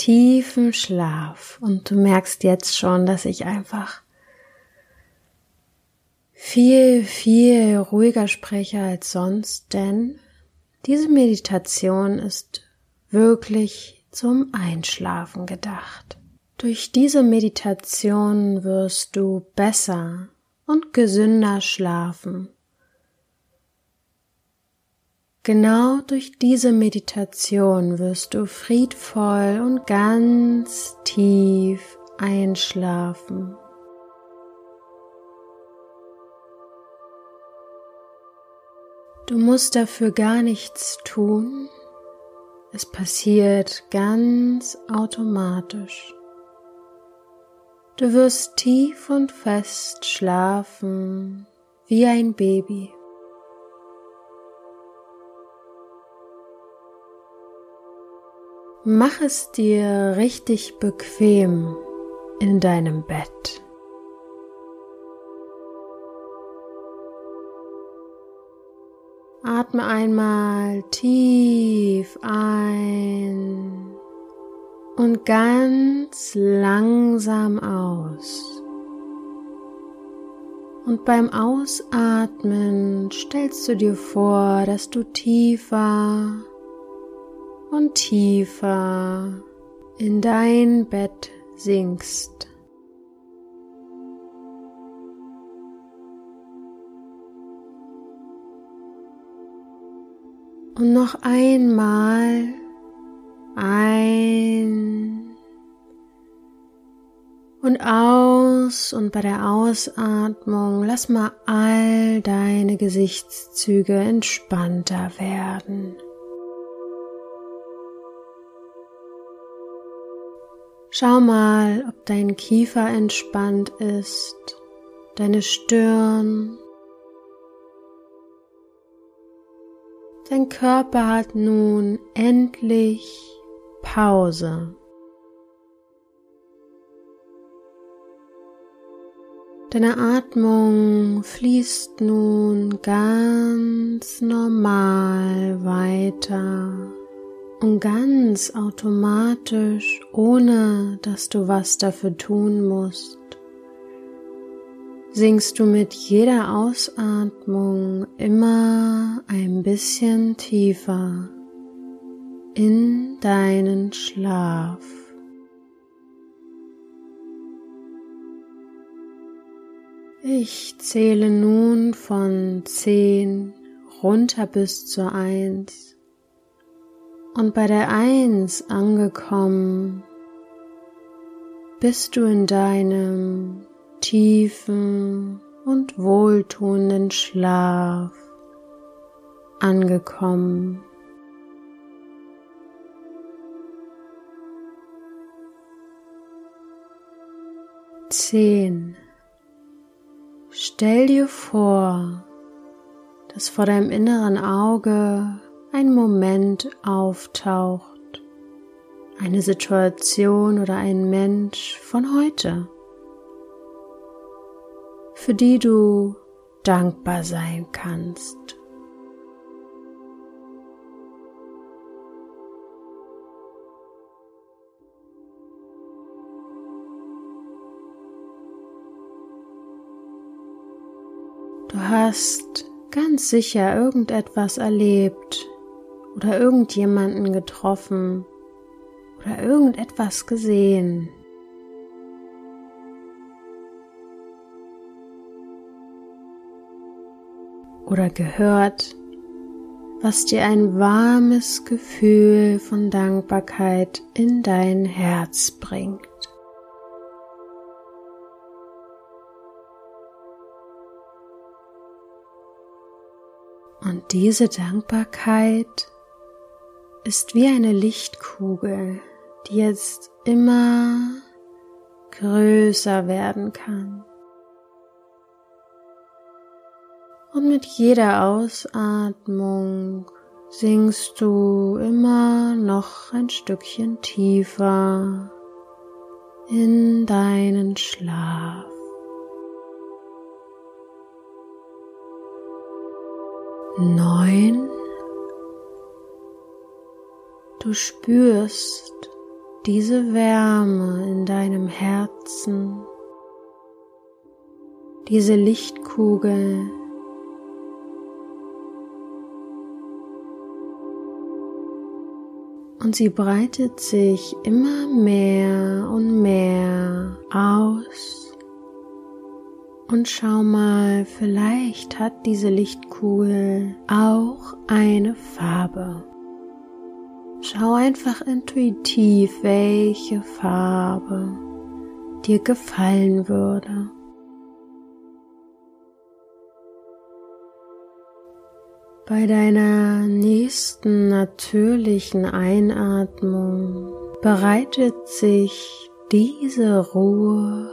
tiefen Schlaf und du merkst jetzt schon, dass ich einfach viel, viel ruhiger spreche als sonst, denn diese Meditation ist wirklich zum Einschlafen gedacht. Durch diese Meditation wirst du besser und gesünder schlafen Genau durch diese Meditation wirst du friedvoll und ganz tief einschlafen. Du musst dafür gar nichts tun. Es passiert ganz automatisch. Du wirst tief und fest schlafen wie ein Baby. Mach es dir richtig bequem in deinem Bett. Atme einmal tief ein und ganz langsam aus. Und beim Ausatmen stellst du dir vor, dass du tiefer und tiefer in dein Bett sinkst. Und noch einmal ein und aus und bei der Ausatmung lass mal all deine Gesichtszüge entspannter werden. Schau mal, ob dein Kiefer entspannt ist, deine Stirn. Dein Körper hat nun endlich Pause. Deine Atmung fließt nun ganz normal weiter und ganz automatisch, ohne dass du was dafür tun musst, sinkst du mit jeder Ausatmung immer ein bisschen tiefer in deinen Schlaf. Ich zähle nun von zehn runter bis zur eins. Und bei der Eins angekommen, bist du in deinem tiefen und wohltuenden Schlaf angekommen. Zehn. Stell dir vor, dass vor deinem inneren Auge ein Moment auftaucht, eine Situation oder ein Mensch von heute, für die du dankbar sein kannst. Du hast ganz sicher irgendetwas erlebt, oder irgendjemanden getroffen oder irgendetwas gesehen. Oder gehört, was dir ein warmes Gefühl von Dankbarkeit in dein Herz bringt. Und diese Dankbarkeit ist wie eine Lichtkugel, die jetzt immer größer werden kann. Und mit jeder Ausatmung sinkst du immer noch ein Stückchen tiefer in deinen Schlaf. Neun. Du spürst diese Wärme in deinem Herzen, diese Lichtkugel und sie breitet sich immer mehr und mehr aus. Und schau mal, vielleicht hat diese Lichtkugel auch eine Farbe. Schau einfach intuitiv, welche Farbe dir gefallen würde. Bei deiner nächsten natürlichen Einatmung bereitet sich diese Ruhe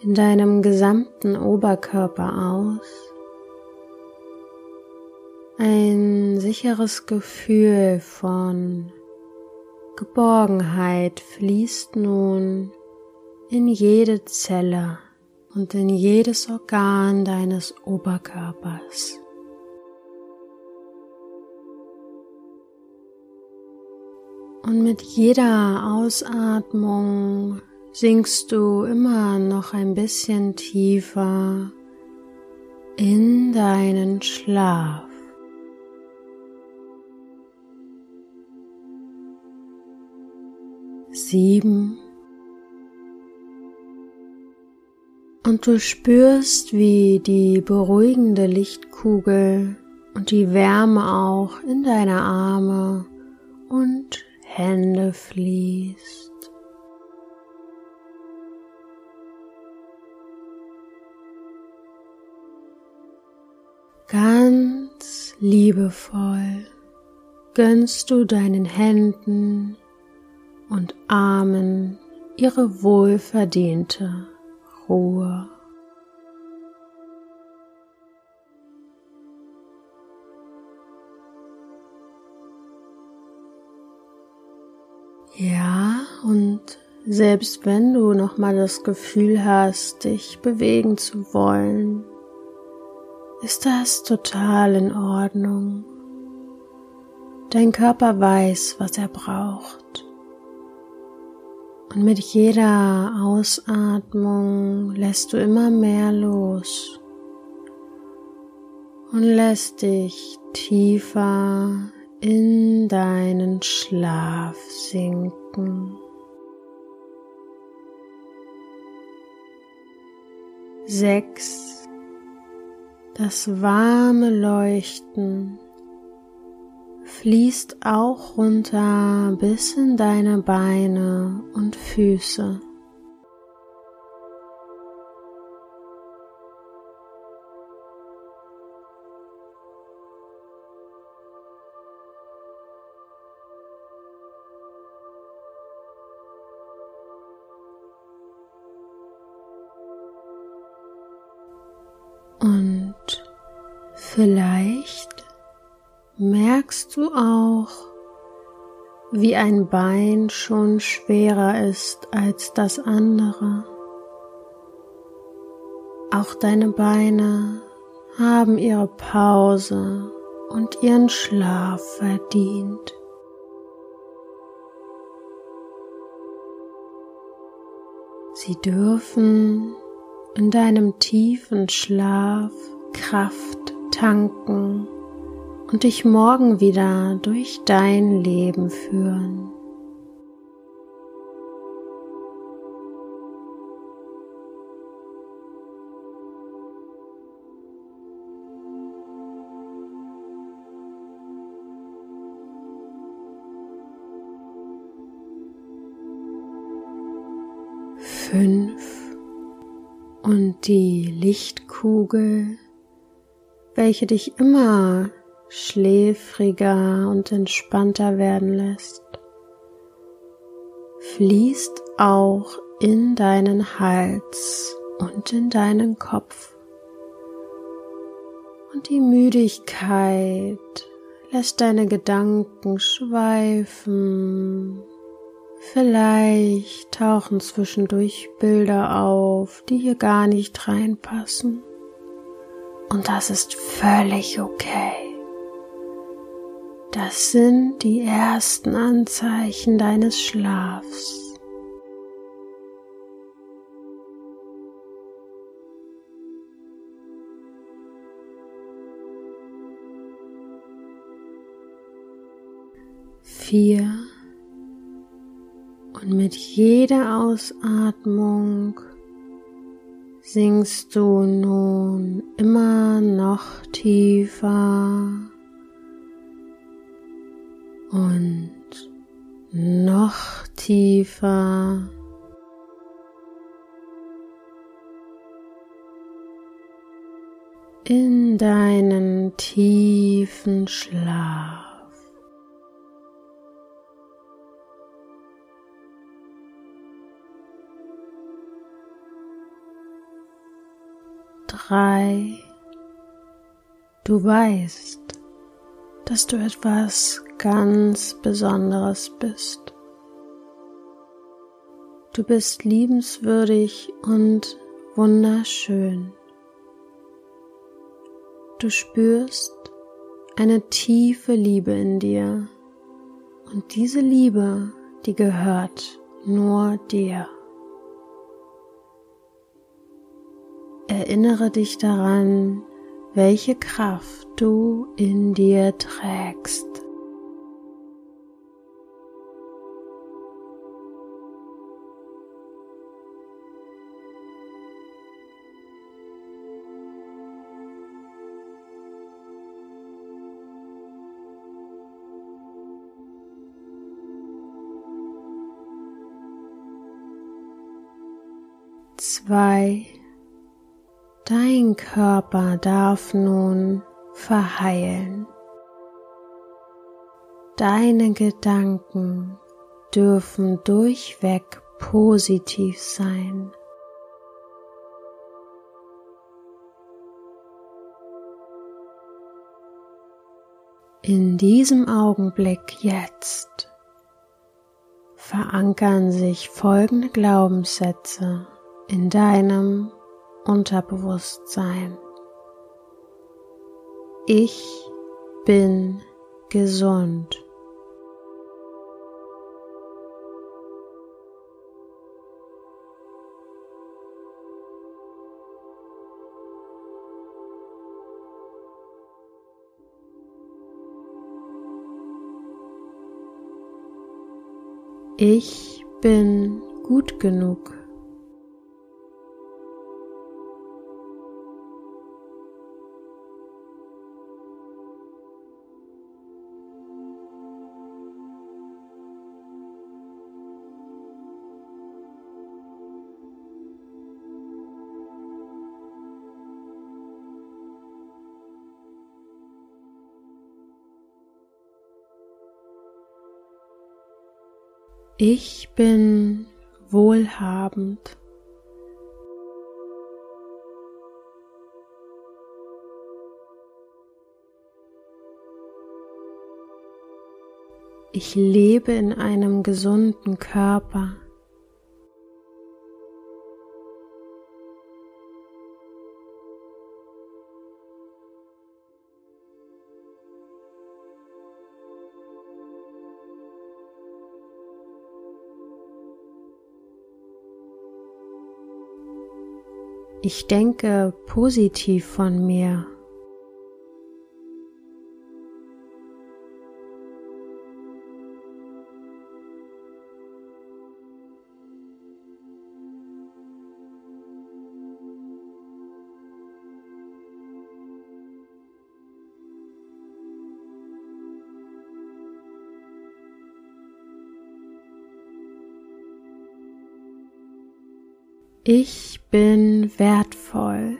in deinem gesamten Oberkörper aus. Ein sicheres Gefühl von Geborgenheit fließt nun in jede Zelle und in jedes Organ deines Oberkörpers. Und mit jeder Ausatmung sinkst du immer noch ein bisschen tiefer in deinen Schlaf. Sieben. Und du spürst, wie die beruhigende Lichtkugel und die Wärme auch in deine Arme und Hände fließt. Ganz liebevoll gönnst du deinen Händen und Armen ihre wohlverdiente Ruhe. Ja, und selbst wenn du noch mal das Gefühl hast, dich bewegen zu wollen, ist das total in Ordnung. Dein Körper weiß, was er braucht. Und mit jeder Ausatmung lässt du immer mehr los und lässt dich tiefer in deinen Schlaf sinken. Sechs. Das warme Leuchten fließt auch runter bis in deine Beine und Füße. Und vielleicht merkst du auch, wie ein Bein schon schwerer ist als das andere. Auch deine Beine haben ihre Pause und ihren Schlaf verdient. Sie dürfen in deinem tiefen Schlaf Kraft tanken und dich morgen wieder durch dein Leben führen. Fünf und die Lichtkugel, welche dich immer schläfriger und entspannter werden lässt, fließt auch in deinen Hals und in deinen Kopf. Und die Müdigkeit lässt deine Gedanken schweifen. Vielleicht tauchen zwischendurch Bilder auf, die hier gar nicht reinpassen. Und das ist völlig okay. Das sind die ersten Anzeichen deines Schlafs. vier und mit jeder Ausatmung sinkst du nun immer noch tiefer und noch tiefer. in deinen tiefen Schlaf. drei. Du weißt, dass du etwas ganz Besonderes bist. Du bist liebenswürdig und wunderschön. Du spürst eine tiefe Liebe in dir und diese Liebe, die gehört nur dir. Erinnere dich daran, welche Kraft du in dir trägst. Zwei Dein Körper darf nun verheilen. Deine Gedanken dürfen durchweg positiv sein. In diesem Augenblick jetzt verankern sich folgende Glaubenssätze in deinem Unterbewusstsein. Ich bin gesund. Ich bin gut genug. Ich bin wohlhabend. Ich lebe in einem gesunden Körper. Ich denke positiv von mir. Ich bin wertvoll.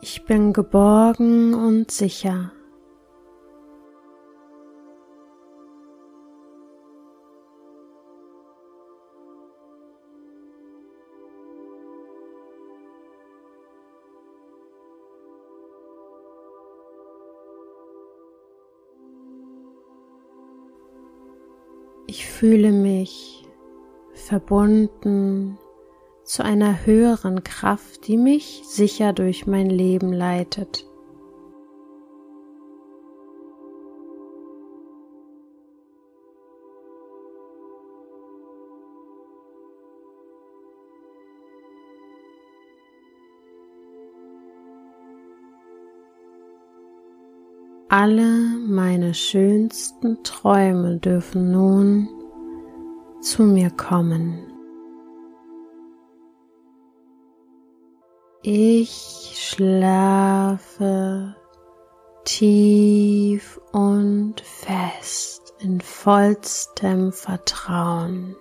Ich bin geborgen und sicher. Ich fühle mich verbunden zu einer höheren Kraft, die mich sicher durch mein Leben leitet. Alle meine schönsten Träume dürfen nun zu mir kommen. Ich schlafe tief und fest in vollstem Vertrauen.